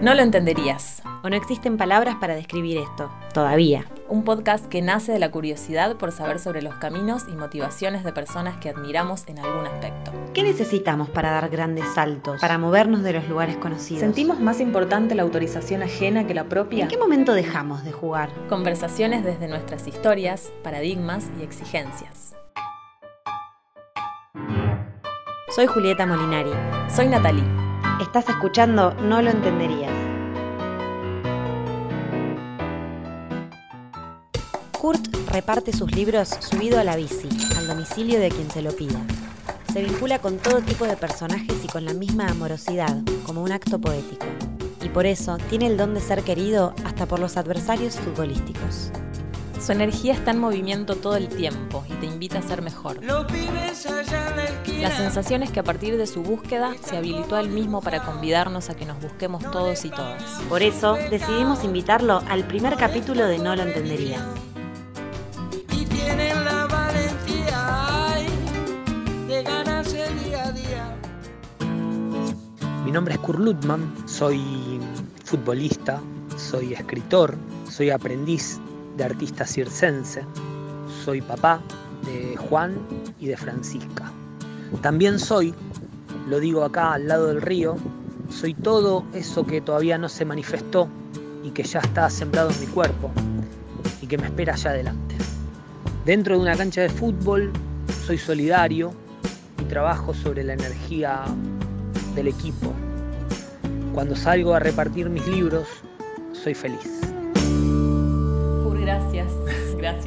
No lo entenderías. O no existen palabras para describir esto, todavía. Un podcast que nace de la curiosidad por saber sobre los caminos y motivaciones de personas que admiramos en algún aspecto. ¿Qué necesitamos para dar grandes saltos, para movernos de los lugares conocidos? ¿Sentimos más importante la autorización ajena que la propia? ¿En qué momento dejamos de jugar? Conversaciones desde nuestras historias, paradigmas y exigencias. Soy Julieta Molinari. Soy Natalie. Estás escuchando No lo entenderías. Kurt reparte sus libros subido a la bici, al domicilio de quien se lo pida. Se vincula con todo tipo de personajes y con la misma amorosidad, como un acto poético. Y por eso tiene el don de ser querido hasta por los adversarios futbolísticos. Su energía está en movimiento todo el tiempo y te invita a ser mejor. La sensación es que a partir de su búsqueda se habilitó a él mismo para convidarnos a que nos busquemos todos y todas. Por eso decidimos invitarlo al primer capítulo de No lo entendería. y tienen la valentía ay, de ganarse día a día. Mi nombre es Kurt Lutman, soy futbolista, soy escritor, soy aprendiz de artista circense, soy papá de Juan y de Francisca. También soy, lo digo acá al lado del río, soy todo eso que todavía no se manifestó y que ya está sembrado en mi cuerpo y que me espera allá adelante. Dentro de una cancha de fútbol soy solidario y trabajo sobre la energía del equipo. Cuando salgo a repartir mis libros, soy feliz.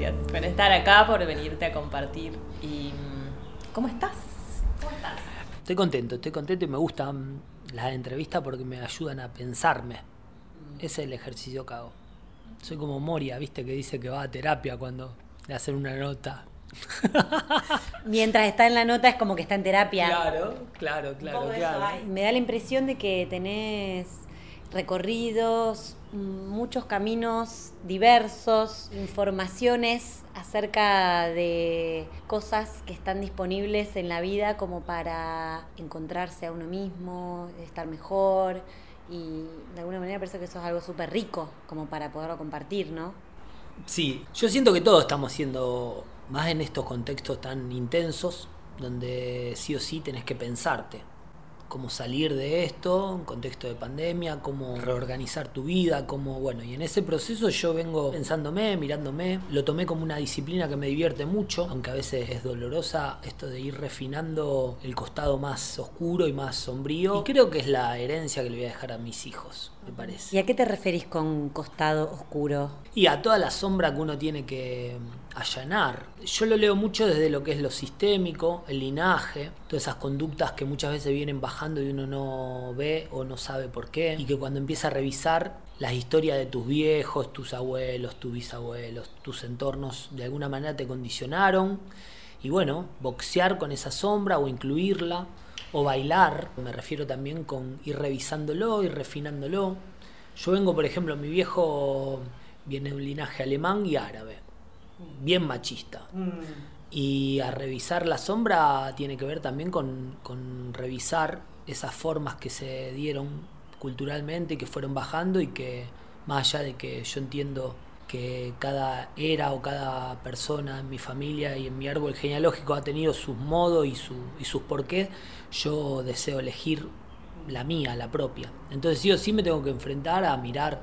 Gracias por estar acá, por venirte a compartir. ¿Y mm, cómo estás? ¿Cómo estás? Estoy contento, estoy contento y me gustan las entrevistas porque me ayudan a pensarme. Ese es el ejercicio que hago. Soy como Moria, viste, que dice que va a terapia cuando le hacen una nota. Mientras está en la nota es como que está en terapia. Claro, claro, claro, eso. claro. Me da la impresión de que tenés recorridos, muchos caminos diversos, informaciones acerca de cosas que están disponibles en la vida como para encontrarse a uno mismo, estar mejor y de alguna manera parece que eso es algo súper rico como para poderlo compartir, ¿no? Sí, yo siento que todos estamos siendo más en estos contextos tan intensos, donde sí o sí tenés que pensarte cómo salir de esto, en contexto de pandemia, cómo reorganizar tu vida, cómo, bueno, y en ese proceso yo vengo pensándome, mirándome, lo tomé como una disciplina que me divierte mucho, aunque a veces es dolorosa esto de ir refinando el costado más oscuro y más sombrío, y creo que es la herencia que le voy a dejar a mis hijos, me parece. ¿Y a qué te referís con costado oscuro? Y a toda la sombra que uno tiene que allanar. Yo lo leo mucho desde lo que es lo sistémico, el linaje, todas esas conductas que muchas veces vienen bajando y uno no ve o no sabe por qué. Y que cuando empieza a revisar las historias de tus viejos, tus abuelos, tus bisabuelos, tus entornos, de alguna manera te condicionaron. Y bueno, boxear con esa sombra o incluirla o bailar, me refiero también con ir revisándolo, ir refinándolo. Yo vengo, por ejemplo, mi viejo viene de un linaje alemán y árabe, bien machista. Y a revisar la sombra tiene que ver también con, con revisar esas formas que se dieron culturalmente que fueron bajando y que más allá de que yo entiendo que cada era o cada persona en mi familia y en mi árbol genealógico ha tenido sus modos y, su, y sus porqués, yo deseo elegir la mía, la propia. Entonces sí o sí me tengo que enfrentar a mirar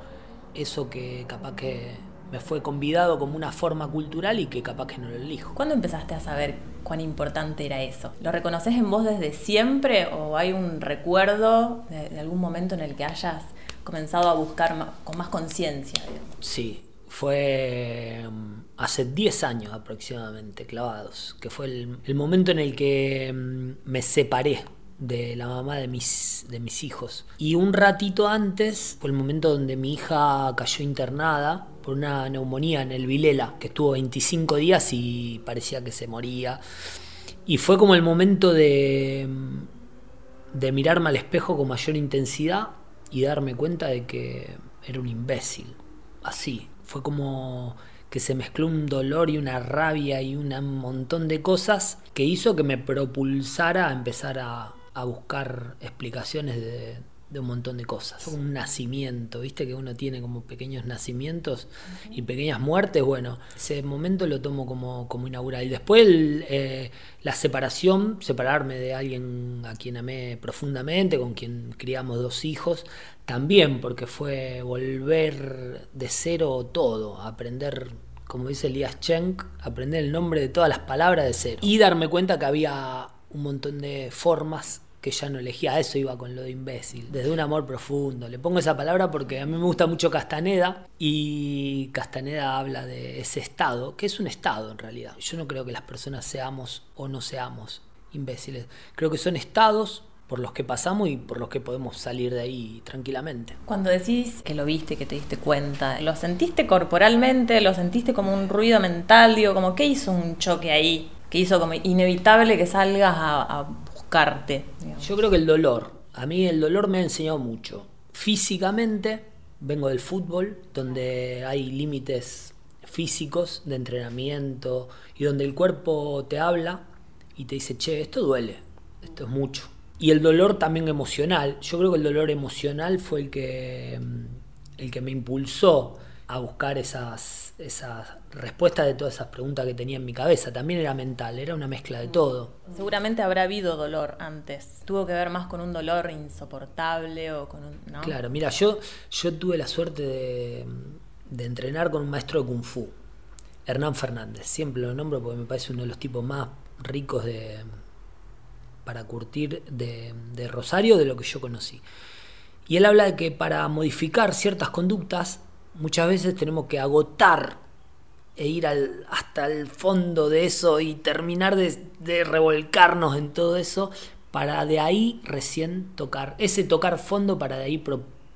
eso que capaz que me fue convidado como una forma cultural y que capaz que no lo elijo. ¿Cuándo empezaste a saber cuán importante era eso? ¿Lo reconoces en vos desde siempre o hay un recuerdo de, de algún momento en el que hayas comenzado a buscar con más conciencia? Sí, fue mm, hace 10 años aproximadamente, clavados, que fue el, el momento en el que mm, me separé de la mamá de mis, de mis hijos. Y un ratito antes fue el momento donde mi hija cayó internada por una neumonía en el Vilela, que estuvo 25 días y parecía que se moría. Y fue como el momento de, de mirarme al espejo con mayor intensidad y darme cuenta de que era un imbécil. Así. Fue como que se mezcló un dolor y una rabia y un montón de cosas que hizo que me propulsara a empezar a, a buscar explicaciones de, de un montón de cosas. Un nacimiento, viste que uno tiene como pequeños nacimientos y pequeñas muertes. Bueno, ese momento lo tomo como, como inaugural. Y después eh, la separación, separarme de alguien a quien amé profundamente, con quien criamos dos hijos, también porque fue volver de cero todo, aprender como dice Elías Chenk, aprender el nombre de todas las palabras de cero. Y darme cuenta que había un montón de formas que ya no elegía. Eso iba con lo de imbécil, desde un amor profundo. Le pongo esa palabra porque a mí me gusta mucho Castaneda y Castaneda habla de ese estado, que es un estado en realidad. Yo no creo que las personas seamos o no seamos imbéciles. Creo que son estados por los que pasamos y por los que podemos salir de ahí tranquilamente. Cuando decís que lo viste, que te diste cuenta, ¿lo sentiste corporalmente? ¿Lo sentiste como un ruido mental? Digo, como ¿qué hizo un choque ahí? Que hizo como inevitable que salgas a, buscarte? Yo creo que el dolor. A mí el dolor me ha enseñado mucho. Físicamente, vengo del fútbol, donde hay límites físicos de entrenamiento y donde el cuerpo te habla y te dice, che, esto duele, esto es mucho. Y el dolor también emocional. Yo creo que el dolor emocional fue el que, el que me impulsó a buscar esas, esas respuestas de todas esas preguntas que tenía en mi cabeza. También era mental, era una mezcla de todo. Seguramente habrá habido dolor antes. Tuvo que ver más con un dolor insoportable o con un... Claro, mira, yo, yo tuve la suerte de, de entrenar con un maestro de Kung Fu, Hernán Fernández. Siempre lo nombro porque me parece uno de los tipos más ricos de para curtir de, de Rosario de lo que yo conocí. Y él habla de que para modificar ciertas conductas muchas veces tenemos que agotar e ir al, hasta el fondo de eso y terminar de, revolcarnos en todo eso para de ahí recién tocar, ese tocar fondo para de ahí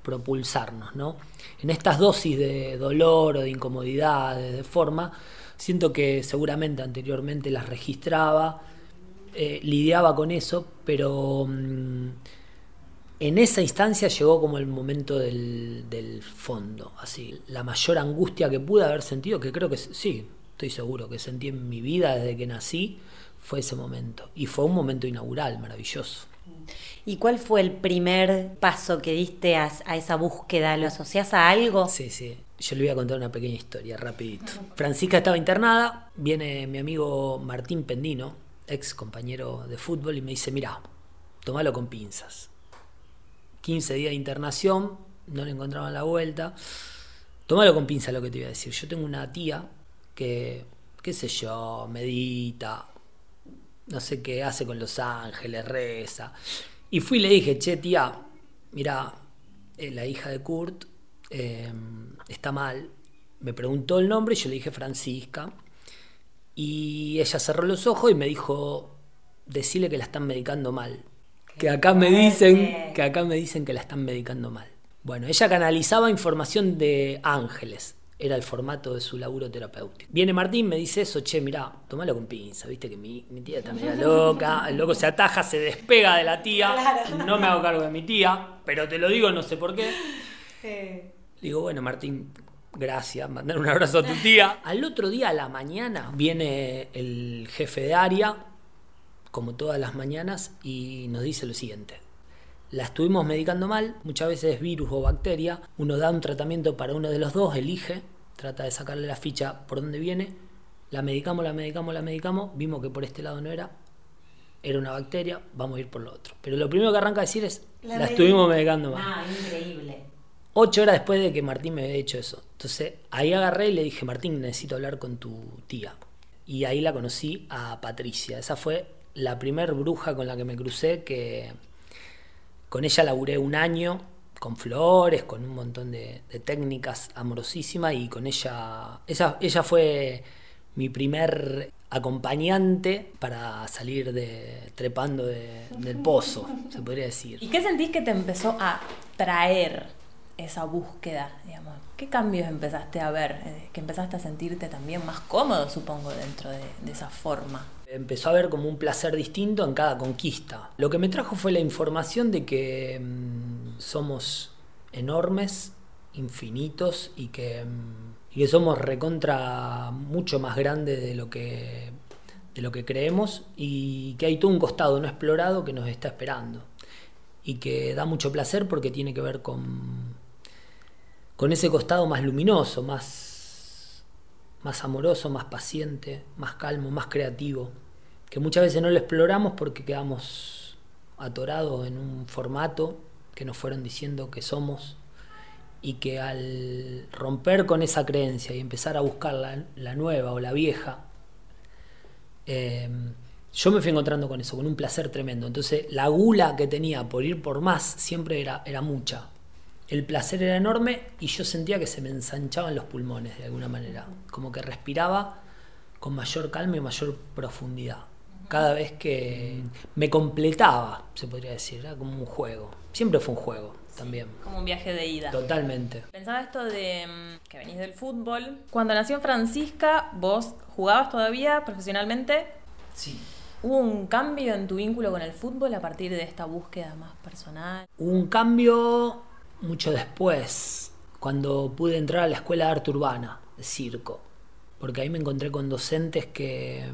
propulsarnos, ¿no? En estas dosis de dolor o de incomodidad, de forma, siento que seguramente anteriormente las registraba, eh, lidiaba con eso, pero... Mm, en esa instancia llegó como el momento del, fondo, así, la mayor angustia que pude haber sentido, que creo que sí, estoy seguro que sentí en mi vida desde que nací, fue ese momento. Y fue un momento inaugural, maravilloso. ¿Y cuál fue el primer paso que diste a, esa búsqueda? ¿Lo asocias a algo? Sí, sí. Yo le voy a contar una pequeña historia, rapidito. Francisca estaba internada, viene mi amigo Martín Pendino, ex compañero de fútbol, y me dice, mira, tomalo con pinzas 15 días de internación, no le encontraban la vuelta. Tómalo con pinza lo que te voy a decir. Yo tengo una tía que, qué sé yo, medita, no sé qué hace con los ángeles, reza. Y fui y le dije, che, tía, mira, eh, la hija de Kurt em, está mal. Me preguntó el nombre y yo le dije Francisca. Y ella cerró los ojos y me dijo, decirle que la están medicando mal que acá me dicen que acá me dicen que la están medicando mal. Bueno, ella canalizaba información de ángeles. Era el formato de su laburo terapéutico. Viene Martín, me dice eso, che, mirá, tomalo con pinza, viste que mi, tía está media loca, el loco se ataja, se despega de la tía, no me hago cargo de mi tía, pero te lo digo, no sé por qué. Digo, bueno, Martín, gracias, mandar un abrazo a tu tía. Al otro día, a la mañana, viene el jefe de área, como todas las mañanas, y nos dice lo siguiente. La estuvimos medicando mal, muchas veces es virus o bacteria, uno da un tratamiento para uno de los dos, elige, trata de sacarle la ficha por donde viene, la medicamos, la medicamos, la medicamos, vimos que por este lado no era, era una bacteria, vamos a ir por lo otro. Pero lo primero que arranca a decir es, la, estuvimos medicando mal. Ah, increíble. Ocho horas después de que Martín me había hecho eso. Entonces ahí agarré y le dije, Martín, necesito hablar con tu tía. Y ahí la conocí a Patricia. Esa fue la primer bruja con la que me crucé, que con ella laburé un año, con flores, con un montón de, técnicas amorosísimas, y con ella, esa, ella fue mi primer acompañante para salir de trepando del pozo, se podría decir. ¿Y qué sentís que te empezó a traer esa búsqueda, digamos? ¿Qué cambios empezaste a ver? Eh, que empezaste a sentirte también más cómodo, supongo, dentro de, esa forma. Empezó a ver como un placer distinto en cada conquista. Lo que me trajo fue la información de que mm, somos enormes, infinitos y que, mm, y que somos recontra mucho más grandes de lo que de lo que creemos y que hay todo un costado no explorado que nos está esperando y que da mucho placer porque tiene que ver con, con ese costado más luminoso, más, más amoroso, más paciente, más calmo, más creativo, que muchas veces no lo exploramos porque quedamos atorados en un formato que nos fueron diciendo que somos y que al romper con esa creencia y empezar a buscar la, nueva o la vieja, eh, yo me fui encontrando con eso, con un placer tremendo. Entonces la gula que tenía por ir por más siempre era, era mucha. El placer era enorme y yo sentía que se me ensanchaban los pulmones de alguna manera, como que respiraba con mayor calma y mayor profundidad. Cada vez que me completaba, se podría decir, era como un juego. Siempre fue un juego también. Como un viaje de ida. Totalmente. Pensaba esto de mm, que venís del fútbol. Cuando nació Francisca, vos jugabas todavía profesionalmente. Sí. ¿Hubo un cambio en tu vínculo con el fútbol a partir de esta búsqueda más personal? Hubo un cambio mucho después, cuando pude entrar a la escuela de arte urbana, de circo, porque ahí me encontré con docentes que,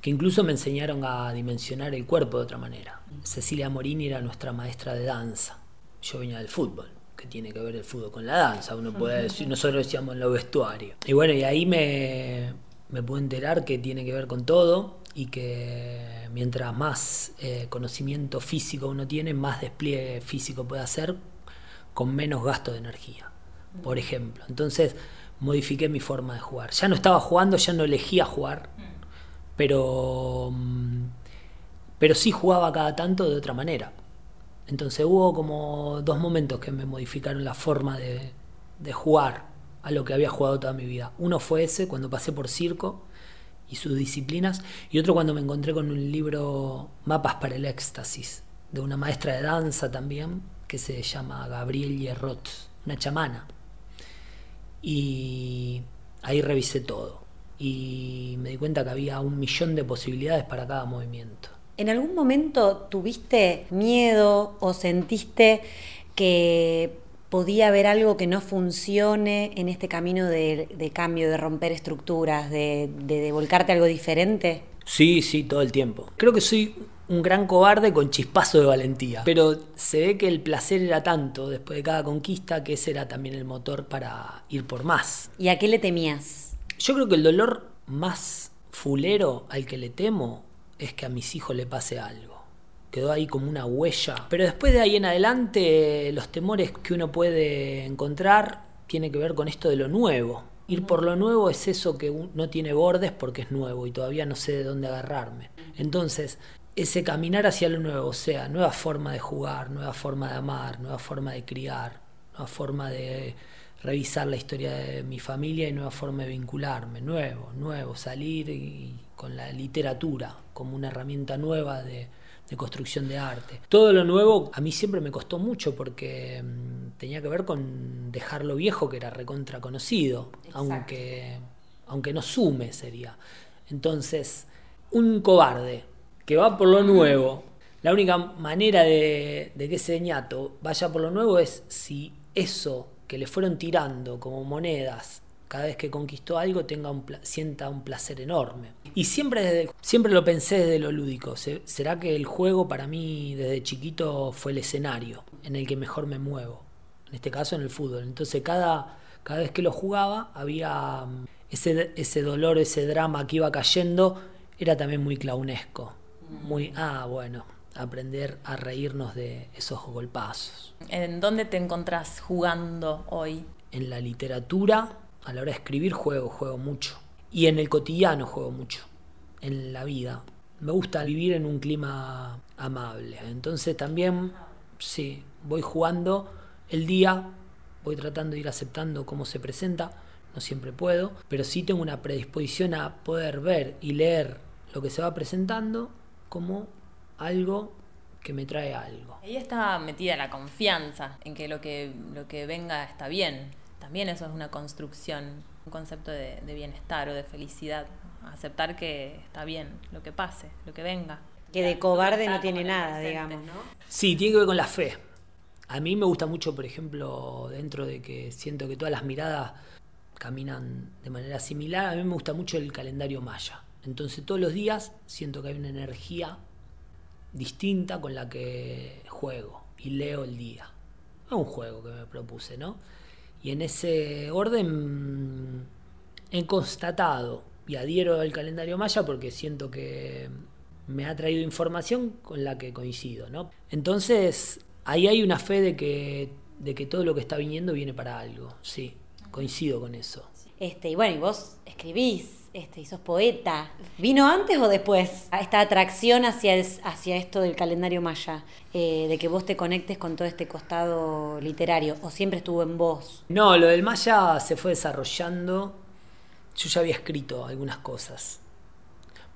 que incluso me enseñaron a dimensionar el cuerpo de otra manera. Cecilia Morini era nuestra maestra de danza, yo venía del fútbol que tiene que ver el fútbol con la danza, uno puede decir, nosotros decíamos en los vestuarios. Y bueno, y ahí me, me pude enterar que tiene que ver con todo y que mientras más eh, conocimiento físico uno tiene, más despliegue físico puede hacer con menos gasto de energía, por ejemplo. Entonces modifiqué mi forma de jugar. Ya no estaba jugando, ya no elegía jugar, pero, mm, pero sí jugaba cada tanto de otra manera. Entonces hubo como dos momentos que me modificaron la forma de, de jugar a lo que había jugado toda mi vida. Uno fue ese, cuando pasé por circo, y sus disciplinas, y otro cuando me encontré con un libro Mapas para el Éxtasis, de una maestra de danza también, que se llama Gabriel Hierrot, una chamana. Y ahí revisé todo y me di cuenta que había un millón de posibilidades para cada movimiento. ¿En algún momento tuviste miedo o sentiste que podía haber algo que no funcione en este camino de, cambio, de romper estructuras, de, de, volcarte a algo diferente? Sí, sí, todo el tiempo. Creo que soy un gran cobarde con chispazo de valentía, pero se ve que el placer era tanto después de cada conquista que ese era también el motor para ir por más. ¿Y a qué le temías? Yo creo que el dolor más fulero al que le temo es que a mis hijos le pase algo quedó ahí como una huella. Pero después de ahí en adelante, los temores que uno puede encontrar tiene que ver con esto de lo nuevo. Ir por lo nuevo es eso que no tiene bordes porque es nuevo y todavía no sé de dónde agarrarme. Entonces, ese caminar hacia lo nuevo, o sea, nueva forma de jugar, nueva forma de amar, nueva forma de criar, nueva forma de revisar la historia de mi familia y nueva forma de vincularme, nuevo, nuevo, salir y con la literatura como una herramienta nueva de, de construcción de arte. Todo lo nuevo a mí siempre me costó mucho porque mm, tenía que ver con dejar lo viejo que era recontra conocido, aunque, aunque no sume sería. Entonces, un cobarde que va por lo nuevo, la única manera de, de que ese ñato vaya por lo nuevo es si eso que le fueron tirando como monedas cada vez que conquistó algo tenga un sienta un placer enorme. Y siempre, siempre lo pensé desde lo lúdico. ¿Será que el juego para mí desde chiquito fue el escenario en el que mejor me muevo? En este caso en el fútbol. Entonces cada, cada vez que lo jugaba había mm, ese, ese dolor, ese drama que iba cayendo, era también muy clownesco. Muy, ah, bueno, aprender a reírnos de esos golpazos. ¿En dónde te encontrás jugando hoy? En la literatura, a la hora de escribir juego, juego mucho. Y en el cotidiano juego mucho, en la vida. Me gusta vivir en un clima amable. Entonces también, sí, voy jugando el día, voy tratando de ir aceptando cómo se presenta. No siempre puedo, pero sí tengo una predisposición a poder ver y leer lo que se va presentando como algo que me trae algo. Ahí está metida la confianza en que lo que, lo que venga está bien, también eso es una construcción, un concepto de, bienestar o de felicidad. Aceptar que está bien lo que pase, lo que venga. Que de cobarde no tiene nada, digamos, ¿no? Sí, tiene que ver con la fe. A mí me gusta mucho, por ejemplo, dentro de que siento que todas las miradas caminan de manera similar, a mí me gusta mucho el calendario maya. Entonces todos los días siento que hay una energía distinta con la que juego. y leo el día. Es un juego que me propuse, ¿no? Y en ese orden he constatado y adhiero al calendario maya porque siento que me ha traído información con la que coincido, ¿no? Entonces, ahí hay una fe de que, de que todo lo que está viniendo viene para algo, sí, coincido con eso. Este, y bueno, y vos escribís, este, y sos poeta. ¿Vino antes o después esta atracción hacia, hacia esto del calendario maya? Eh, de que vos te conectes con todo este costado literario, o siempre estuvo en vos? No, lo del maya se fue desarrollando. Yo ya había escrito algunas cosas,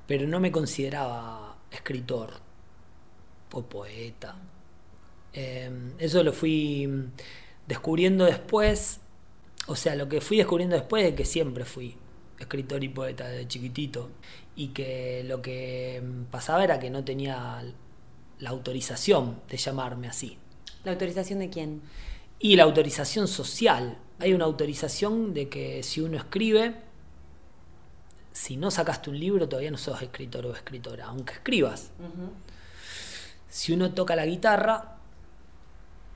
pero no me consideraba escritor o poeta. Em, eso lo fui descubriendo después o sea, lo que fui descubriendo después es que siempre fui escritor y poeta de chiquitito y que lo que pasaba era que no tenía la autorización de llamarme así. ¿La autorización de quién? Y la autorización social. Hay una autorización de que si uno escribe, si no sacaste un libro todavía no sos escritor o escritora, aunque escribas. Si uno toca la guitarra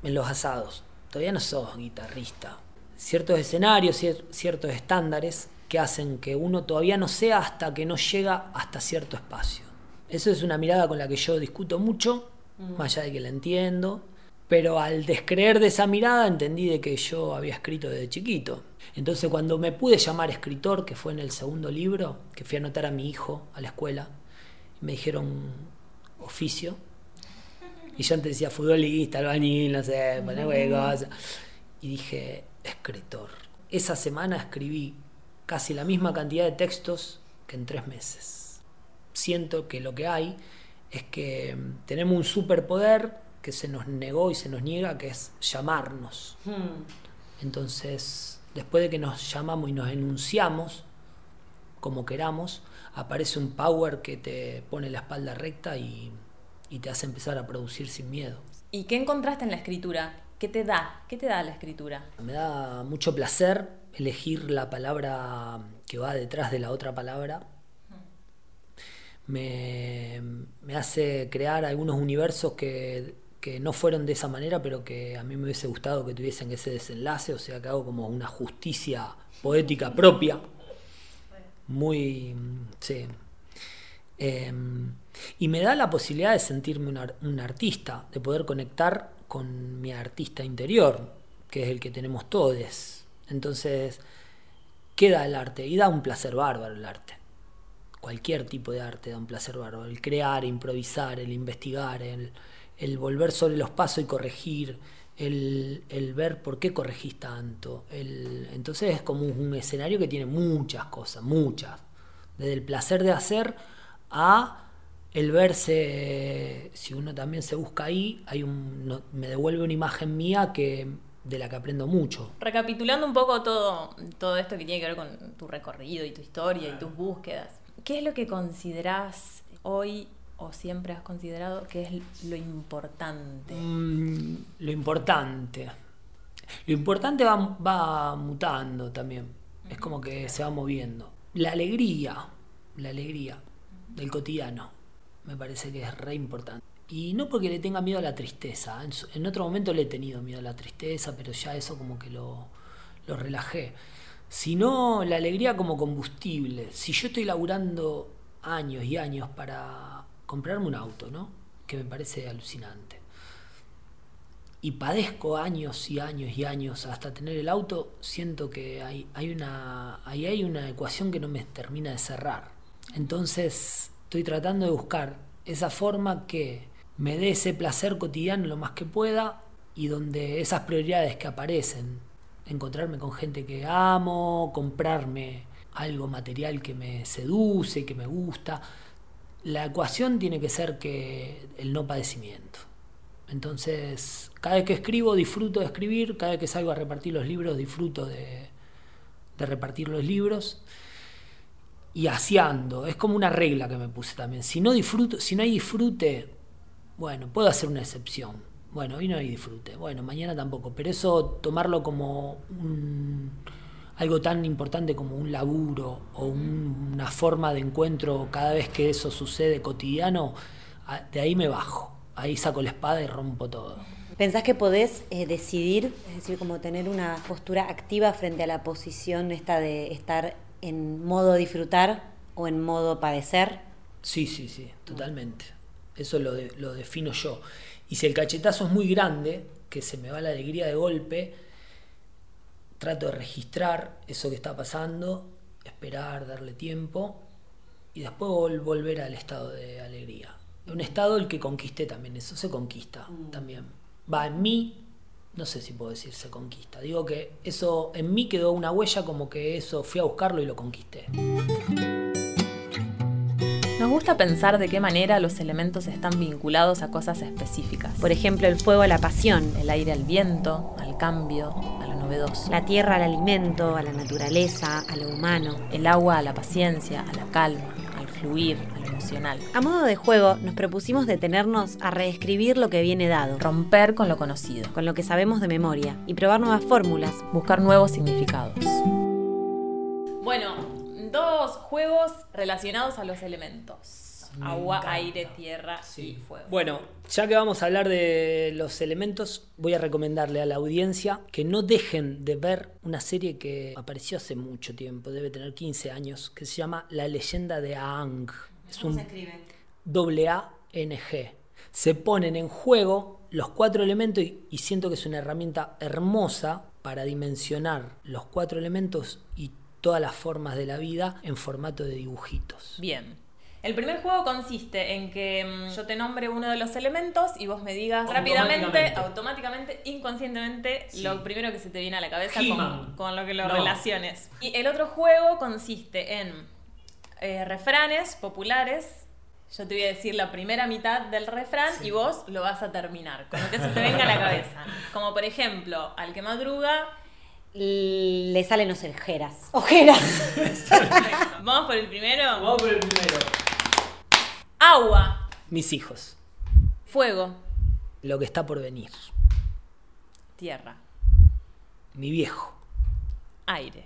en los asados, todavía no sos guitarrista ciertos escenarios, ciertos estándares que hacen que uno todavía no sea hasta que no llega hasta cierto espacio. Eso es una mirada con la que yo discuto mucho, mm. más allá de que la entiendo, pero al descreer de esa mirada entendí de que yo había escrito desde chiquito. Entonces cuando me pude llamar escritor, que fue en el segundo libro, que fui a anotar a mi hijo a la escuela, me dijeron oficio, y yo antes decía futbolista, albañil, no sé, poner huevos, y dije, escritor. Esa semana escribí casi la misma cantidad de textos que en tres meses. Siento que lo que hay es que mm, tenemos un superpoder que se nos negó y se nos niega, que es llamarnos. Hmm. Entonces, después de que nos llamamos y nos enunciamos como queramos, aparece un power que te pone la espalda recta y, y te hace empezar a producir sin miedo. ¿Y qué encontraste en la escritura? ¿Qué te da? ¿Qué te da la escritura? Me da mucho placer elegir la palabra que va detrás de la otra palabra. Me, hace crear algunos universos que, que, no fueron de esa manera, pero que a mí me hubiese gustado que tuviesen ese desenlace, o sea que hago como una justicia poética propia. Muy, sí. Em, y me da la posibilidad de sentirme un artista, de poder conectar con mi artista interior, que es el que tenemos todos. Entonces, ¿qué da el arte? Y da un placer bárbaro el arte. Cualquier tipo de arte da un placer bárbaro. El crear, improvisar, el investigar, el, el volver sobre los pasos y corregir, el, el, ver por qué corregís tanto. El, entonces es como un, escenario que tiene muchas cosas, muchas. Desde el placer de hacer a el verse, si uno también se busca ahí, hay un, me devuelve una imagen mía que de la que aprendo mucho. Recapitulando un poco todo, todo esto que tiene que ver con tu recorrido y tu historia y tus búsquedas, ¿qué es lo que considerás hoy o siempre has considerado que es lo importante? Mm, lo importante. Lo importante va, va mutando también. Es como que se va moviendo. La alegría, la alegría del cotidiano me parece que es re importante. Y no porque le tenga miedo a la tristeza, en, otro momento le he tenido miedo a la tristeza, pero ya eso como que lo, lo relajé. Sino la alegría como combustible. Si yo estoy laburando años y años para comprarme un auto, ¿no? Que me parece alucinante. Y padezco años y años y años hasta tener el auto, siento que hay, hay una, ahí hay una ecuación que no me termina de cerrar. Entonces estoy tratando de buscar esa forma que me dé ese placer cotidiano lo más que pueda y donde esas prioridades que aparecen, encontrarme con gente que amo, comprarme algo material que me seduce, que me gusta, la ecuación tiene que ser que el no padecimiento. Entonces, cada vez que escribo disfruto de escribir, cada vez que salgo a repartir los libros disfruto de, de repartir los libros y aseando. Es como una regla que me puse también. Si no disfruto, si no hay disfrute, bueno, puedo hacer una excepción. Bueno, hoy no hay disfrute. Bueno, mañana tampoco. Pero eso tomarlo como algo tan importante como un laburo o una forma de encuentro cada vez que eso sucede cotidiano, de ahí me bajo. Ahí saco la espada y rompo todo. ¿Pensás que podés eh, decidir, es decir, como tener una postura activa frente a la posición esta de estar en modo disfrutar o en modo padecer? Sí, sí, sí, totalmente. Eso lo, lo defino yo. Y si el cachetazo es muy grande, que se me va la alegría de golpe, trato de registrar eso que está pasando, esperar, darle tiempo y después volver al estado de alegría. Un estado el que conquisté también, eso se conquista mm. también. Va, en mí, no sé si puedo decir se conquista, digo que eso en mí quedó una huella como que eso fui a buscarlo y lo conquisté. Nos gusta pensar de qué manera los elementos están vinculados a cosas específicas. Por ejemplo, el fuego a la pasión, el aire al viento, al cambio, a lo novedoso. La tierra al alimento, a la naturaleza, a lo humano. El agua a la paciencia, a la calma, al fluir, a lo emocional. A modo de juego, nos propusimos detenernos a reescribir lo que viene dado. Romper con lo conocido. Con lo que sabemos de memoria. Y probar nuevas fórmulas. Buscar nuevos significados. Dos juegos relacionados a los elementos. Agua, aire, tierra y fuego. Bueno, ya que vamos a hablar de los elementos, voy a recomendarle a la audiencia que no dejen de ver una serie que apareció hace mucho tiempo, debe tener 15 años, que se llama La leyenda de Aang. Es ¿Cómo un se escribe? Doble A N G. Se ponen en juego los cuatro elementos y siento que es una herramienta hermosa para dimensionar los cuatro elementos y todas las formas de la vida en formato de dibujitos. Bien. El primer juego consiste en que mm, yo te nombre uno de los elementos y vos me digas rápidamente, automáticamente, inconscientemente, lo primero que se te viene a la cabeza con, lo que lo relaciones. Y el otro juego consiste en eh, refranes populares. Yo te voy a decir la primera mitad del refrán y vos lo vas a terminar, con lo que se te venga a la cabeza. Como por ejemplo, al que madruga, le salen los ojeras. Ojeras. Vamos por el primero. Vamos por el primero. Agua. Mis hijos. Fuego. Lo que está por venir. Tierra. Mi viejo. Aire.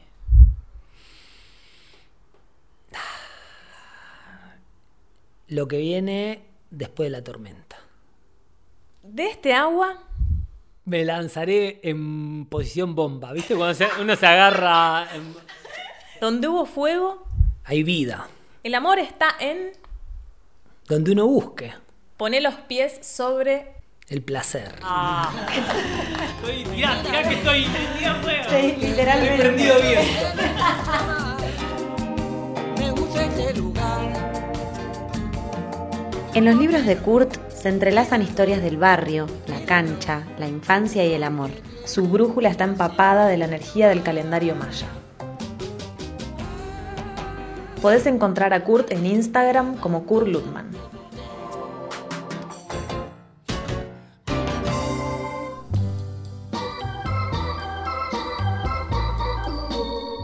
Lo que viene después de la tormenta. De este agua me lanzaré en posición bomba. ¿Viste? Cuando uno se agarra. Donde hubo fuego. Hay vida. El amor está en. Donde uno busque. Pone los pies sobre. El placer. Ah. estoy, mirá, mirá que estoy. Sí, literalmente. He prendido bien. Me gusta este lugar. En los libros de Kurt se entrelazan historias del barrio, cancha, la infancia y el amor. Su brújula está empapada de la energía del calendario maya. Podés encontrar a Kurt en Instagram como Kurt Lutman.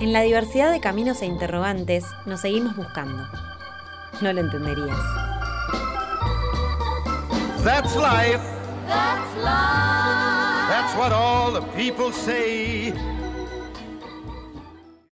En la diversidad de caminos e interrogantes nos seguimos buscando. No lo entenderías. That's life. That's life. That's what all the people say.